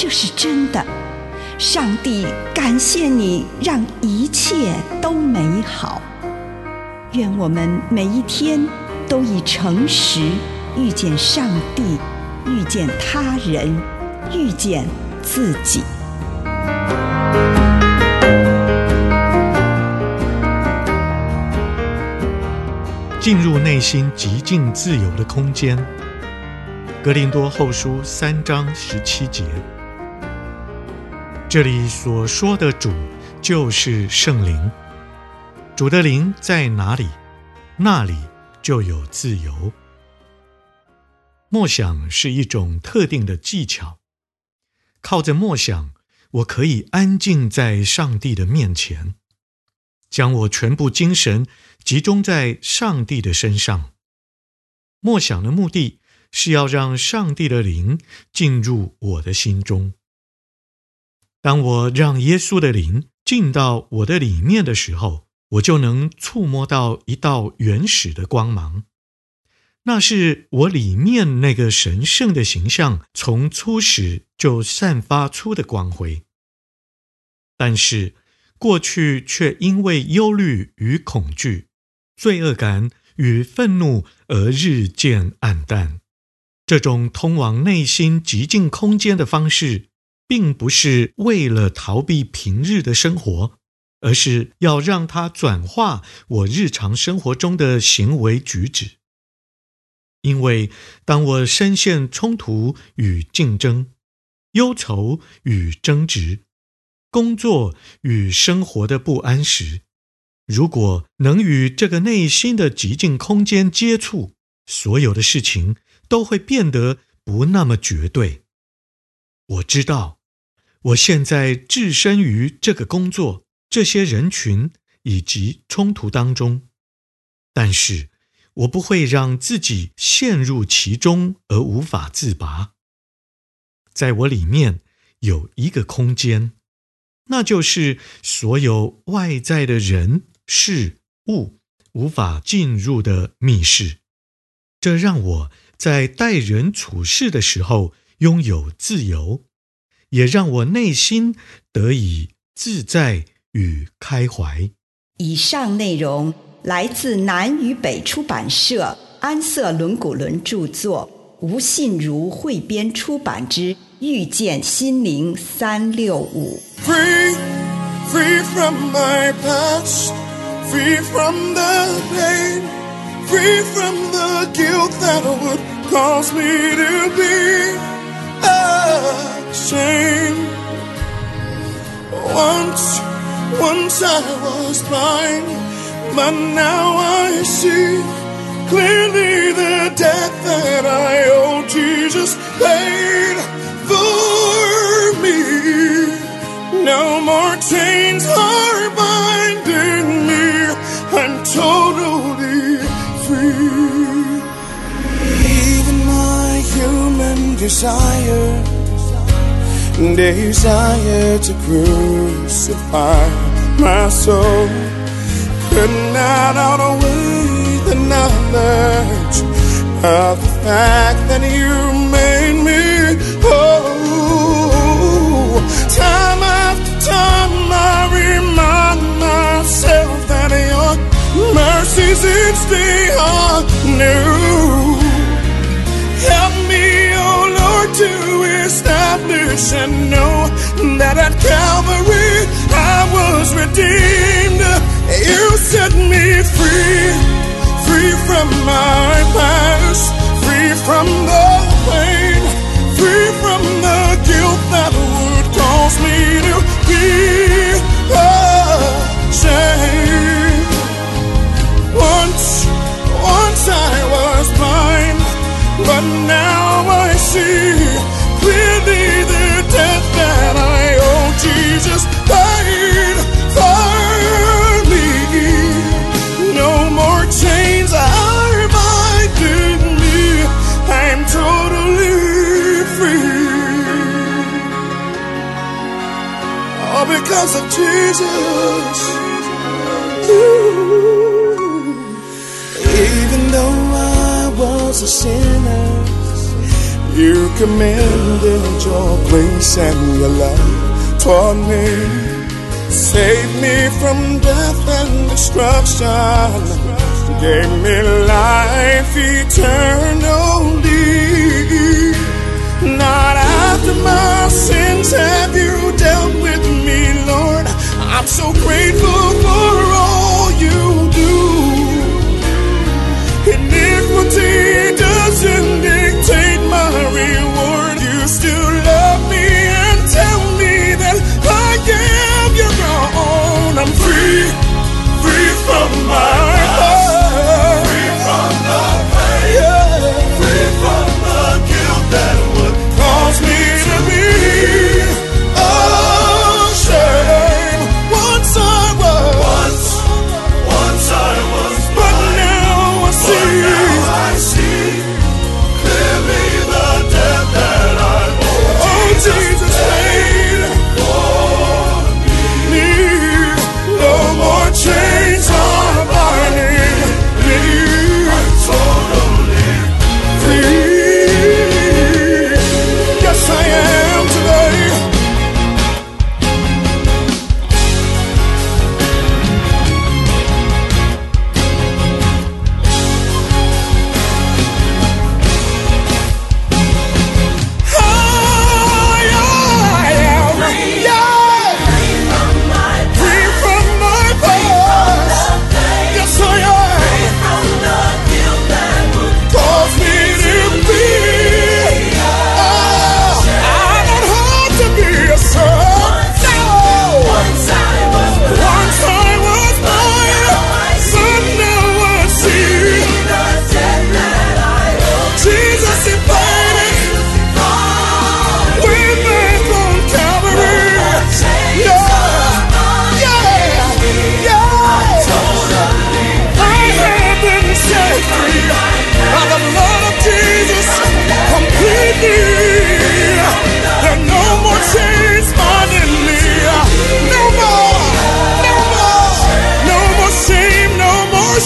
这是真的。上帝感谢你，让一切都美好。愿我们每一天都以诚实遇见上帝，遇见他人，遇见自己。进入内心极尽自由的空间。格林多后书三章十七节，这里所说的主就是圣灵。主的灵在哪里，那里就有自由。默想是一种特定的技巧，靠着默想，我可以安静在上帝的面前。将我全部精神集中在上帝的身上。默想的目的是要让上帝的灵进入我的心中。当我让耶稣的灵进到我的里面的时候，我就能触摸到一道原始的光芒。那是我里面那个神圣的形象从初始就散发出的光辉。但是，过去却因为忧虑与恐惧、罪恶感与愤怒而日渐黯淡。这种通往内心极静空间的方式，并不是为了逃避平日的生活，而是要让它转化我日常生活中的行为举止。因为当我深陷冲突与竞争、忧愁与争执，工作与生活的不安时，如果能与这个内心的极静空间接触，所有的事情都会变得不那么绝对。我知道，我现在置身于这个工作、这些人群以及冲突当中，但是我不会让自己陷入其中而无法自拔。在我里面有一个空间。那就是所有外在的人事物无法进入的密室，这让我在待人处事的时候拥有自由，也让我内心得以自在与开怀。以上内容来自南与北出版社安瑟伦古伦著作，吴信如汇编出版之。遇见心灵三六五。Free, free from my past, free from the pain, free from the guilt that would cause me to be once I was blind, but now I see clearly the debt that I owe Jesus paid. For me, no more chains are binding me. I'm totally free. Even my human desire, desire to crucify my soul, could not outweigh the knowledge of the fact that you made me. Oh, time after time I remind myself that your mercies each day are new. Help me, oh Lord, to establish and know that at Calvary was redeemed. You set me free, free from my past, free from the pain, free from the guilt that would cause me to be ashamed. Once, once I was blind, but now I see clearly the debt that I owe Jesus. Because of Jesus. Ooh. Even though I was a sinner, you commended your grace and your love toward me. Save me from death and destruction. Gave me life eternally. Not after my sins have you dealt with. I'm so grateful for all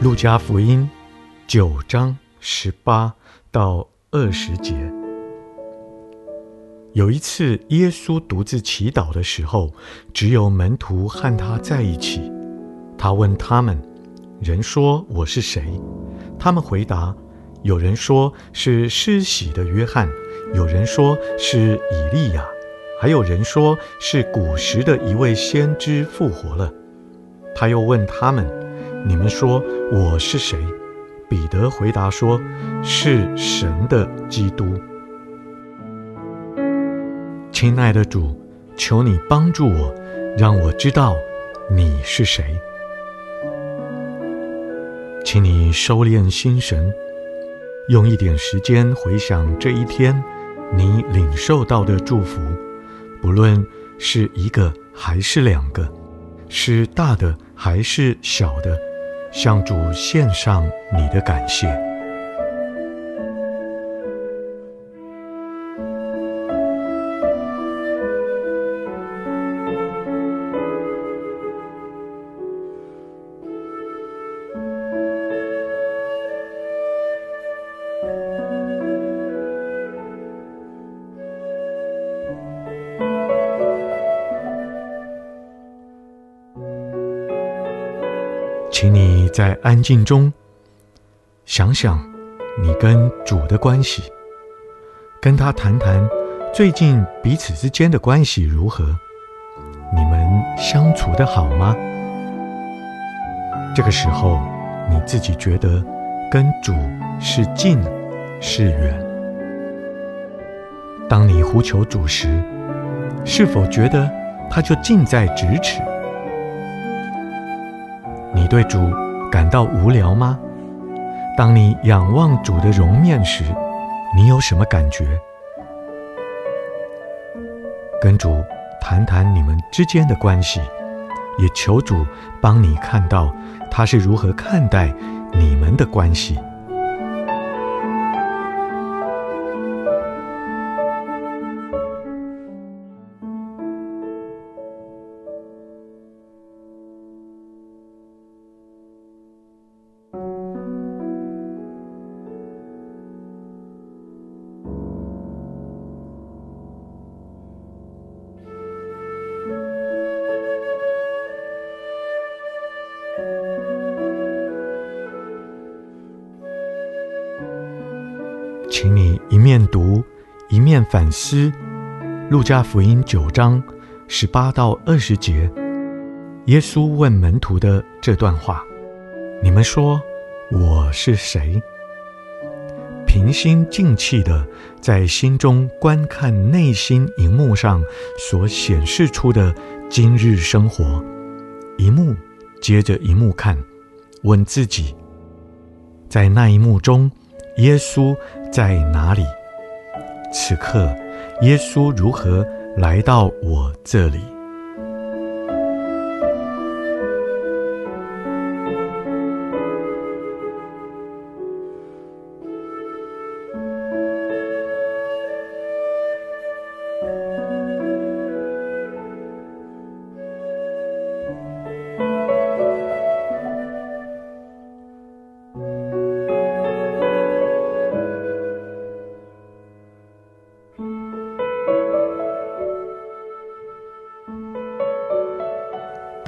路加福音九章十八到二十节。有一次，耶稣独自祈祷的时候，只有门徒和他在一起。他问他们：“人说我是谁？”他们回答：“有人说是施洗的约翰，有人说是以利亚，还有人说是古时的一位先知复活了。”他又问他们：“你们说我是谁？”彼得回答说：“是神的基督。”亲爱的主，求你帮助我，让我知道你是谁。请你收敛心神，用一点时间回想这一天你领受到的祝福，不论是一个还是两个，是大的还是小的，向主献上你的感谢。请你在安静中想想你跟主的关系，跟他谈谈最近彼此之间的关系如何？你们相处的好吗？这个时候你自己觉得跟主是近是远？当你呼求主时，是否觉得他就近在咫尺。对主感到无聊吗？当你仰望主的容面时，你有什么感觉？跟主谈谈你们之间的关系，也求主帮你看到他是如何看待你们的关系。请你一面读，一面反思《路加福音》九章十八到二十节，耶稣问门徒的这段话：“你们说我是谁？”平心静气地在心中观看内心荧幕上所显示出的今日生活，一幕接着一幕看，问自己：在那一幕中，耶稣在哪里？此刻，耶稣如何来到我这里？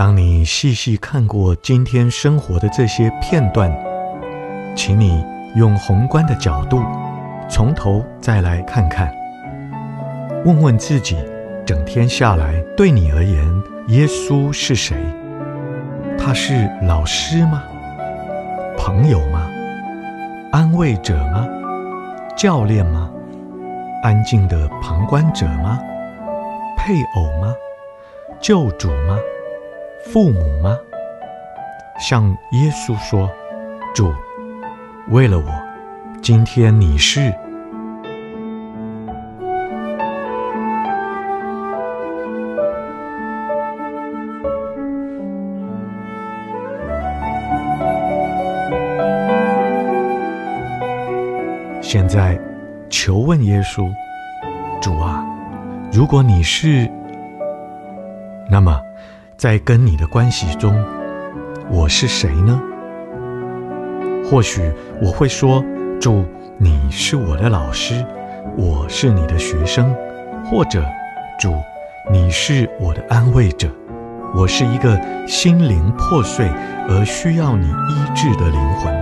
当你细细看过今天生活的这些片段，请你用宏观的角度，从头再来看看，问问自己，整天下来，对你而言，耶稣是谁？他是老师吗？朋友吗？安慰者吗？教练吗？安静的旁观者吗？配偶吗？救主吗？父母吗？向耶稣说：“主，为了我，今天你是。”现在，求问耶稣：“主啊，如果你是，那么……”在跟你的关系中，我是谁呢？或许我会说：“主，你是我的老师，我是你的学生。”或者“主，你是我的安慰者，我是一个心灵破碎而需要你医治的灵魂。”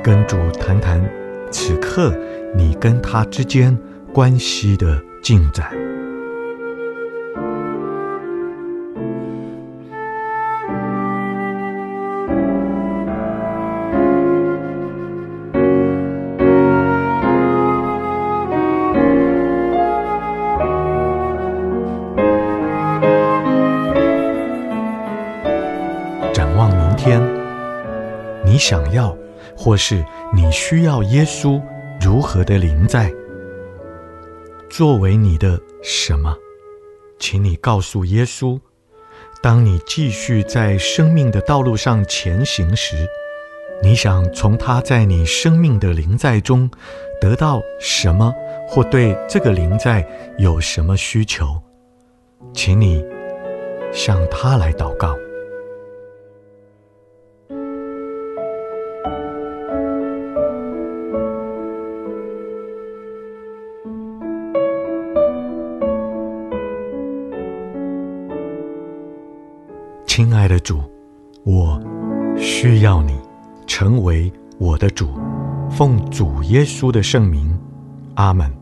跟主谈谈此刻你跟他之间关系的进展。或是你需要耶稣如何的临在？作为你的什么？请你告诉耶稣。当你继续在生命的道路上前行时，你想从他在你生命的临在中得到什么，或对这个临在有什么需求？请你向他来祷告。亲爱的主，我需要你成为我的主，奉主耶稣的圣名，阿门。